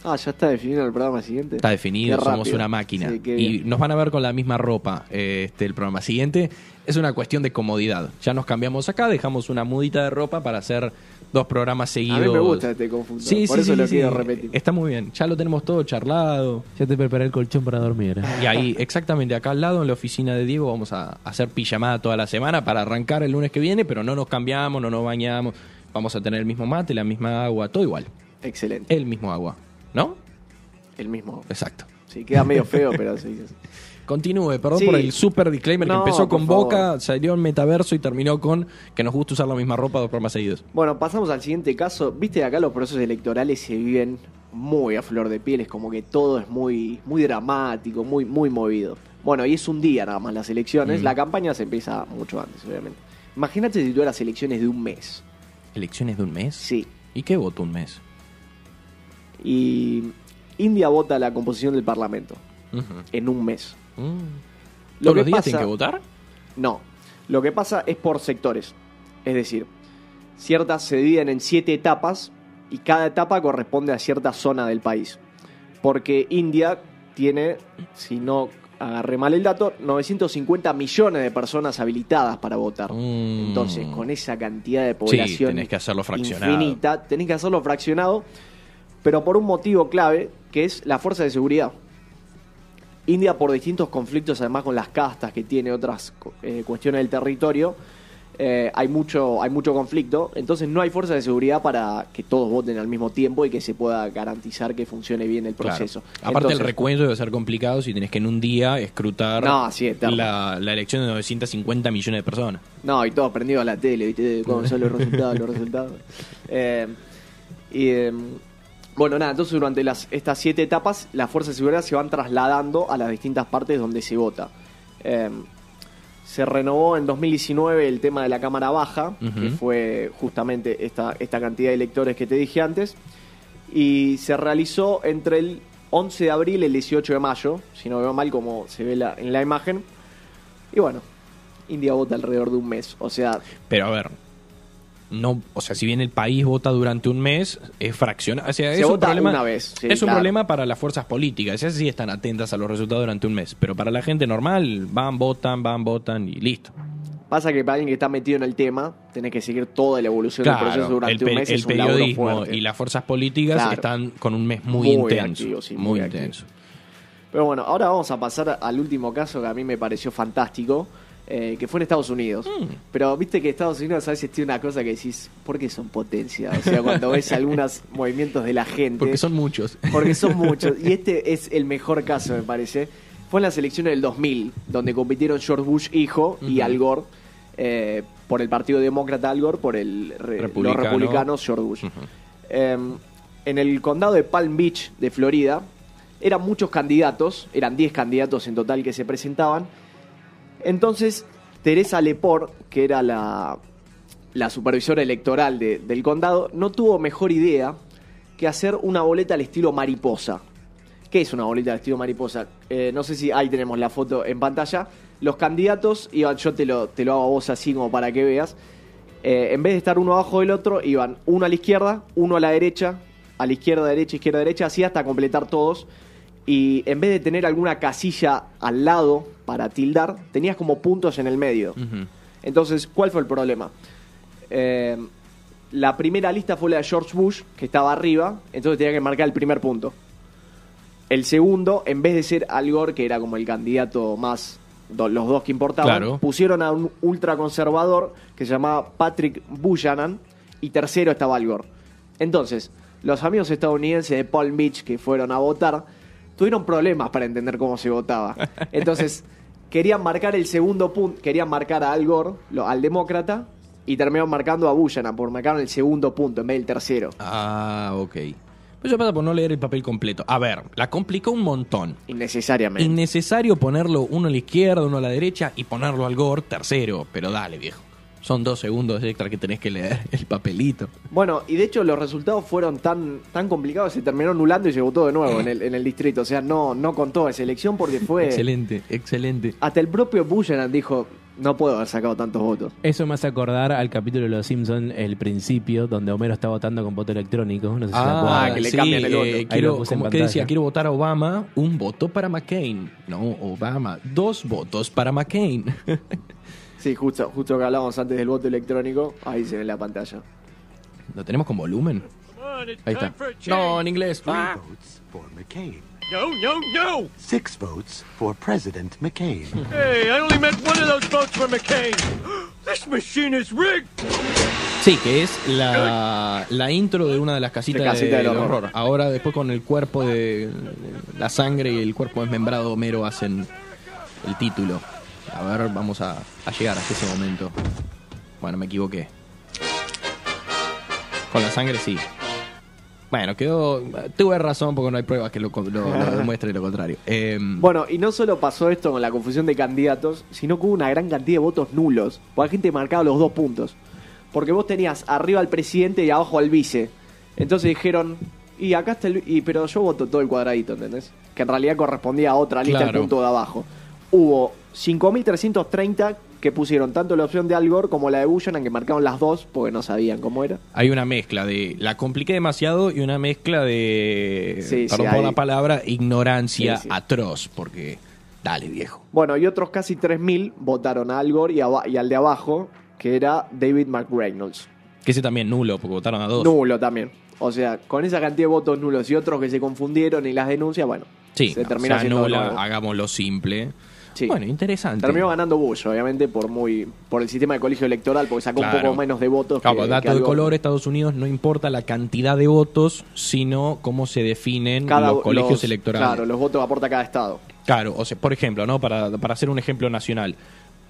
Ah, ya está definido el programa siguiente. Está definido, Qué somos rápido. una máquina. Sí, y nos van a ver con la misma ropa eh, este, el programa siguiente. Es una cuestión de comodidad. Ya nos cambiamos acá, dejamos una mudita de ropa para hacer dos programas A seguidos. mí me gusta este confuso. Sí, por sí, eso sí, lo sí. quiero repetir. Está muy bien. Ya lo tenemos todo charlado. Ya te preparé el colchón para dormir. Y ahí, exactamente, acá al lado, en la oficina de Diego, vamos a hacer pijamada toda la semana para arrancar el lunes que viene, pero no nos cambiamos, no nos bañamos. Vamos a tener el mismo mate, la misma agua, todo igual. Excelente. El mismo agua, ¿no? El mismo. Exacto. Sí, queda medio feo, pero sí. Continúe, perdón Sí. por el super disclaimer No, que empezó por con favor. Boca, salió en Metaverso y terminó con que nos gusta usar la misma ropa dos programas seguidos. Bueno, pasamos al siguiente caso. Viste, acá los procesos electorales se viven muy a flor de piel, es como que todo es muy, muy dramático, muy, muy movido. Bueno, y es un día nada más las elecciones, Mm. la campaña se empieza mucho antes, obviamente. Imagínate si tuvieras elecciones de un mes. ¿Elecciones de un mes? Sí. ¿Y qué voto un mes? Y India vota la composición del Parlamento en un mes. Mm. Lo ¿Todos que los días pasa- tienen que votar? No. Lo que pasa es por sectores. Es decir, ciertas se dividen en siete etapas y cada etapa corresponde a cierta zona del país. Porque India tiene, si no agarré mal el dato, 950 millones de personas habilitadas para votar. Mm. Entonces, con esa cantidad de Sí, población tenés que hacerlo fraccionado. infinita, tenés que hacerlo fraccionado, pero por un motivo clave, que es la fuerza de seguridad. India, por distintos conflictos, además con las castas que tiene, otras eh, cuestiones del territorio, eh, hay, mucho, hay mucho conflicto, entonces no hay fuerza de seguridad para que todos voten al mismo tiempo y que se pueda garantizar que funcione bien el Claro. proceso. Aparte Entonces, el recuento debe ser complicado si tenés que en un día escrutar No, sí, eterno. la, la elección de 950 millones de personas. No, y todos prendidos a la tele, ¿viste? ¿Cómo son los resultados? los resultados. Eh, y, eh, bueno, nada, entonces durante las, estas siete etapas, las fuerzas de seguridad se van trasladando a las distintas partes donde se vota. Eh, se renovó en 2019 el tema de la Cámara Baja, que fue justamente esta, esta cantidad de electores que te dije antes, y se realizó entre el 11 de abril y el 18 de mayo, si no veo mal como se ve la- en la imagen. Y bueno, India vota alrededor de un mes, o sea, Pero a ver, no, o sea, si bien el país vota durante un mes, es fraccionado. O sea, Se es un vota problema, una vez, sí, es un claro. problema para las fuerzas políticas. Esas sí están atentas a los resultados durante un mes. Pero para la gente normal, van, votan, van, votan y listo. pasa que para alguien que está metido en el tema, tenés que seguir toda la evolución del proceso Claro, durante el, un mes. el es un periodismo fuerte. y las fuerzas políticas Claro. están con un mes muy, Muy intenso. activo, sí, muy muy intenso. Pero bueno, ahora vamos a pasar al último caso que a mí me pareció fantástico, eh, que fue en Estados Unidos. Mm. Pero viste que Estados Unidos a veces tiene una cosa que decís, ¿por qué son potencia? O sea, cuando ves algunos movimientos de la gente. Porque son muchos. Porque son muchos. Y este es el mejor caso, me parece. Fue en las elecciones del 2000, donde compitieron George Bush hijo y. Al Gore, eh, por el Partido Demócrata Al Gore, por el re- Republicano. los republicanos George Bush. Eh, en el condado de Palm Beach, de Florida, eran muchos candidatos, eran 10 candidatos en total que se presentaban. Entonces, Teresa Lepore, que era la, la supervisora electoral de- del condado, no tuvo mejor idea que hacer una boleta al estilo mariposa. ¿Qué es una boleta al estilo mariposa? Eh, no sé si ahí tenemos la foto en pantalla. Los candidatos iban, yo te lo, te lo hago a vos así como para que veas. Eh, en vez de estar uno abajo del otro, iban uno a la izquierda, uno a la derecha, a la izquierda, derecha, izquierda, derecha, así hasta completar todos. Y en vez de tener alguna casilla al lado para tildar, tenías como puntos en el medio. Entonces, ¿cuál fue el problema? Eh, la primera lista fue la de George Bush, que estaba arriba, entonces tenía que marcar el primer punto. El segundo, en vez de ser Al Gore, que era como el candidato más, do- los dos que importaban, Claro. pusieron a un ultraconservador que se llamaba Patrick Buchanan, y tercero estaba Al Gore. Entonces, los amigos estadounidenses de Palm Beach que fueron a votar, tuvieron problemas para entender cómo se votaba. Entonces, querían marcar el segundo punto, querían marcar a Al Gore, lo- al demócrata, y terminaron marcando a Buchanan, por marcaron el segundo punto en vez del tercero. Ah, ok. Pues eso pasa por no leer el papel completo. A ver, la complicó un montón. Innecesariamente. Innecesario ponerlo uno a la izquierda, uno a la derecha y ponerlo al Gore tercero. Pero dale, viejo. Son dos segundos extra que tenés que leer el papelito. Bueno, y de hecho los resultados fueron tan, tan complicados se terminó anulando y se votó de nuevo en el, en el distrito. O sea, no, no contó esa elección porque fue... Excelente, excelente. Hasta el propio Buchanan dijo, no puedo haber sacado tantos votos. Eso me hace acordar al capítulo de Los Simpsons, el principio, donde Homero está votando con voto electrónico. No sé si acuerdan. que le cambian el voto. eh, Ahí lo quiero, como que decía, quiero votar a Obama, un voto para McCain. No, Obama, dos votos para McCain. Sí, justo, justo que hablábamos antes del voto electrónico, ahí se ve en la pantalla. ¿Lo tenemos con volumen? Ahí está. No, en inglés. Three Ah. votes for McCain. No, no, no! Six votes for President McCain. Hey, I only meant one of those votes for McCain. This machine is rigged. Sí, que es la, la intro de una de las casitas De Casita de- del Horror. horror. Ahora después con el cuerpo de la sangre y el cuerpo desmembrado de Homero hacen el título. A ver, vamos a, a llegar hasta ese momento. Bueno, me equivoqué. Con la sangre sí. Bueno, quedó... Tuve razón porque no hay pruebas que lo, lo, lo demuestre lo contrario. Em, Bueno, y no solo pasó esto con la confusión de candidatos, sino que hubo una gran cantidad de votos nulos. Porque la gente marcaba los dos puntos. Porque vos tenías arriba al presidente y abajo al vice. Entonces dijeron, y acá está el... Y, pero yo voto todo el cuadradito, ¿entendés? Que en realidad correspondía a otra lista, el Claro. punto de abajo. Hubo 5.330 que pusieron tanto la opción de Al Gore como la de Buchanan, que marcaron las dos porque no sabían cómo era. Hay una mezcla de la compliqué demasiado y una mezcla de, Sí, perdón sí, por hay- la palabra, ignorancia Sí, atroz, porque dale viejo. Bueno, y otros casi 3.000 votaron a Al Gore y, aba- y al de abajo, que era David McReynolds. Que ese también nulo, porque votaron a dos. Nulo también. O sea, con esa cantidad de votos nulos y otros que se confundieron y las denuncias, bueno, sí, se no, termina o sea, nula, hagámoslo simple. Sí. Bueno, interesante. Terminó ganando Bush, obviamente, por muy por el sistema de colegio electoral, porque sacó Claro. un poco menos de votos. Claro, que- que dato de color, Estados Unidos no importa la cantidad de votos, sino cómo se definen cada- los colegios los- electorales. Claro, los votos aporta cada estado. Claro, o sea, por ejemplo, ¿no? Para, para hacer un ejemplo nacional.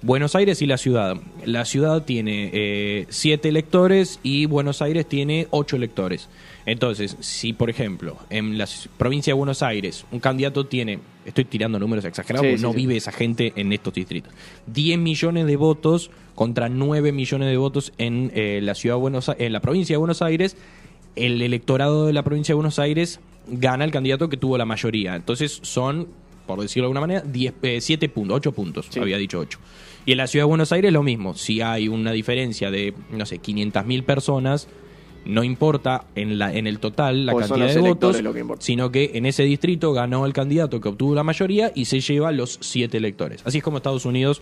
Buenos Aires y la ciudad. La ciudad tiene eh, siete electores y Buenos Aires tiene ocho electores. Entonces, si por ejemplo en la provincia de Buenos Aires un candidato tiene, estoy tirando números exagerados Sí, porque sí, no sí. vive esa gente en estos distritos, 10 millones de votos contra 9 millones de votos en eh, la ciudad de Buenos en la provincia de Buenos Aires, el electorado de la provincia de Buenos Aires gana el candidato que tuvo la mayoría. Entonces son, por decirlo de alguna manera, 10, eh, 7 puntos, 8 puntos, Sí. había dicho 8. Y en la ciudad de Buenos Aires lo mismo, si hay una diferencia de, no sé, 500.000 personas, no importa en, la, en el total la cantidad de votos, que sino que en ese distrito ganó el candidato que obtuvo la mayoría y se lleva los 7 electores. Así es como Estados Unidos...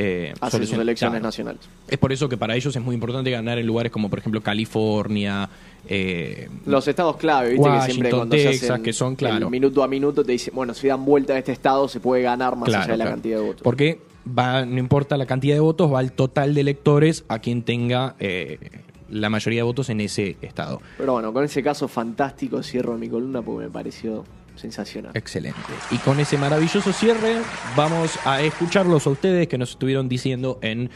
Eh, Hace sus elecciones Claro. nacionales. Es por eso que para ellos es muy importante ganar en lugares como, por ejemplo, California, eh, Los estados clave, viste que siempre Washington, cuando se Texas, hacen que son, claro. el minuto a minuto te dicen, bueno, si dan vuelta a este estado se puede ganar más allá de la cantidad de votos. Porque va, no importa la cantidad de votos, va el total de electores a quien tenga eh, la mayoría de votos en ese estado. Pero bueno, con ese caso fantástico cierro mi columna porque me pareció sensacional. Excelente. Y con ese maravilloso cierre, vamos a escucharlos a ustedes que nos estuvieron diciendo en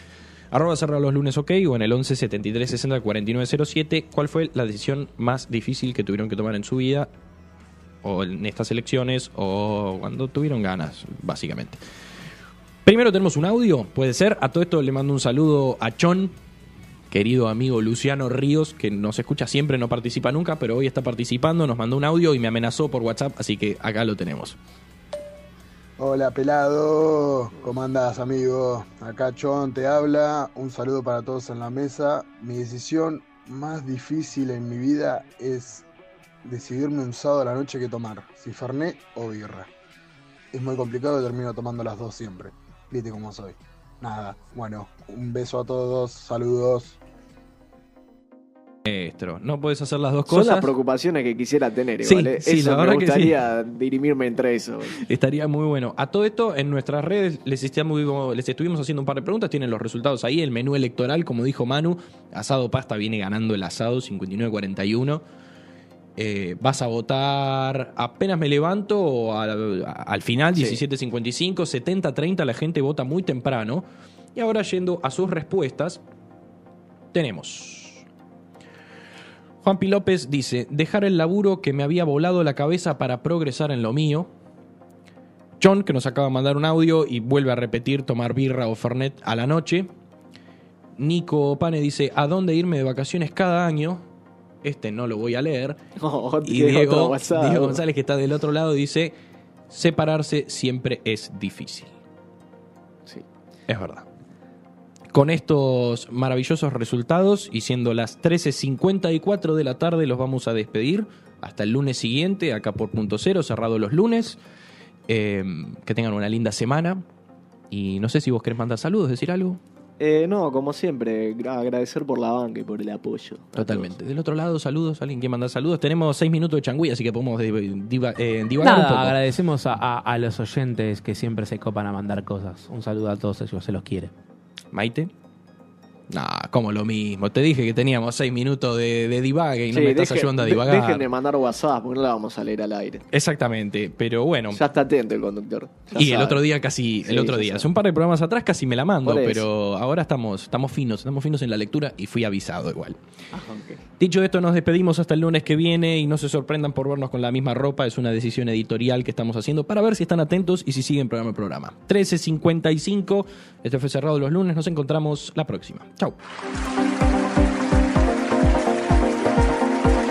arroba cerrado los lunes ok o en el 11 73 60 49 07 cuál fue la decisión más difícil que tuvieron que tomar en su vida o en estas elecciones o cuando tuvieron ganas, básicamente. Primero tenemos un audio, puede ser. A todo esto le mando un saludo a Chon, querido amigo Luciano Ríos, que nos escucha siempre, no participa nunca, pero hoy está participando, nos mandó un audio y me amenazó por WhatsApp, así que acá lo tenemos. Hola pelado, ¿cómo andás amigo? Acá Chon te habla, un saludo para todos en la mesa. Mi decisión más difícil en mi vida es decidirme un sábado a la noche qué tomar, si Fernet o birra. Es muy complicado y termino tomando las dos siempre, viste cómo soy. Nada, bueno, un beso a todos, saludos. Maestro, no puedes hacer las dos Son las cosas. preocupaciones que quisiera tener, Sí, igual. ¿eh? sí, Eso la me verdad que sí. gustaría dirimirme entre eso. Estaría muy bueno. A todo esto, en nuestras redes les estuvimos, les estuvimos haciendo un par de preguntas. Tienen los resultados ahí. El menú electoral, como dijo Manu, asado pasta viene ganando el asado 59-41. Eh, ¿Vas a votar apenas me levanto al, al final, Sí. 17.55, 70-30? La gente vota muy temprano. Y ahora yendo a sus respuestas, tenemos. Juanpi López dice, dejar el laburo que me había volado la cabeza para progresar en lo mío. John, que nos acaba de mandar un audio y vuelve a repetir tomar birra o fernet a la noche. Nico Pane dice, ¿a dónde irme de vacaciones cada año? Este no lo voy a leer. No, Y. Diego González, que está del otro lado, dice, separarse siempre es difícil. Sí. Es verdad. Con estos maravillosos resultados y siendo las 13.54 de la tarde, los vamos a despedir. Hasta el lunes siguiente, acá por punto cero, cerrado los lunes. Eh, que tengan una linda semana. Y no sé si vos querés mandar saludos, decir algo. Eh, no, como siempre, gra- agradecer por la banca y por el apoyo. Totalmente. Del otro lado, saludos. ¿Alguien quiere mandar saludos? Tenemos seis minutos de changüí, así que podemos diva- eh, divagar un Nada, poco. agradecemos a, a- a los oyentes que siempre se copan a mandar cosas. Un saludo a todos ellos, se los quiere. Maite. Nah, como lo mismo. Te dije que teníamos seis minutos de, de divague y no me estás ayudando a divagar. Dejen de mandar WhatsApp porque no la vamos a leer al aire. Exactamente, pero bueno. Ya está atento el conductor. ya y el otro día casi, el otro día, hace un par de programas atrás casi me la mando, pero ahora estamos, estamos finos, estamos finos en la lectura y fui avisado igual. Dicho esto, nos despedimos hasta el lunes que viene y no se sorprendan por vernos con la misma ropa, es una decisión editorial que estamos haciendo para ver si están atentos y si siguen programa a programa. 13.55, este fue cerrado los lunes, nos encontramos la próxima. Chau.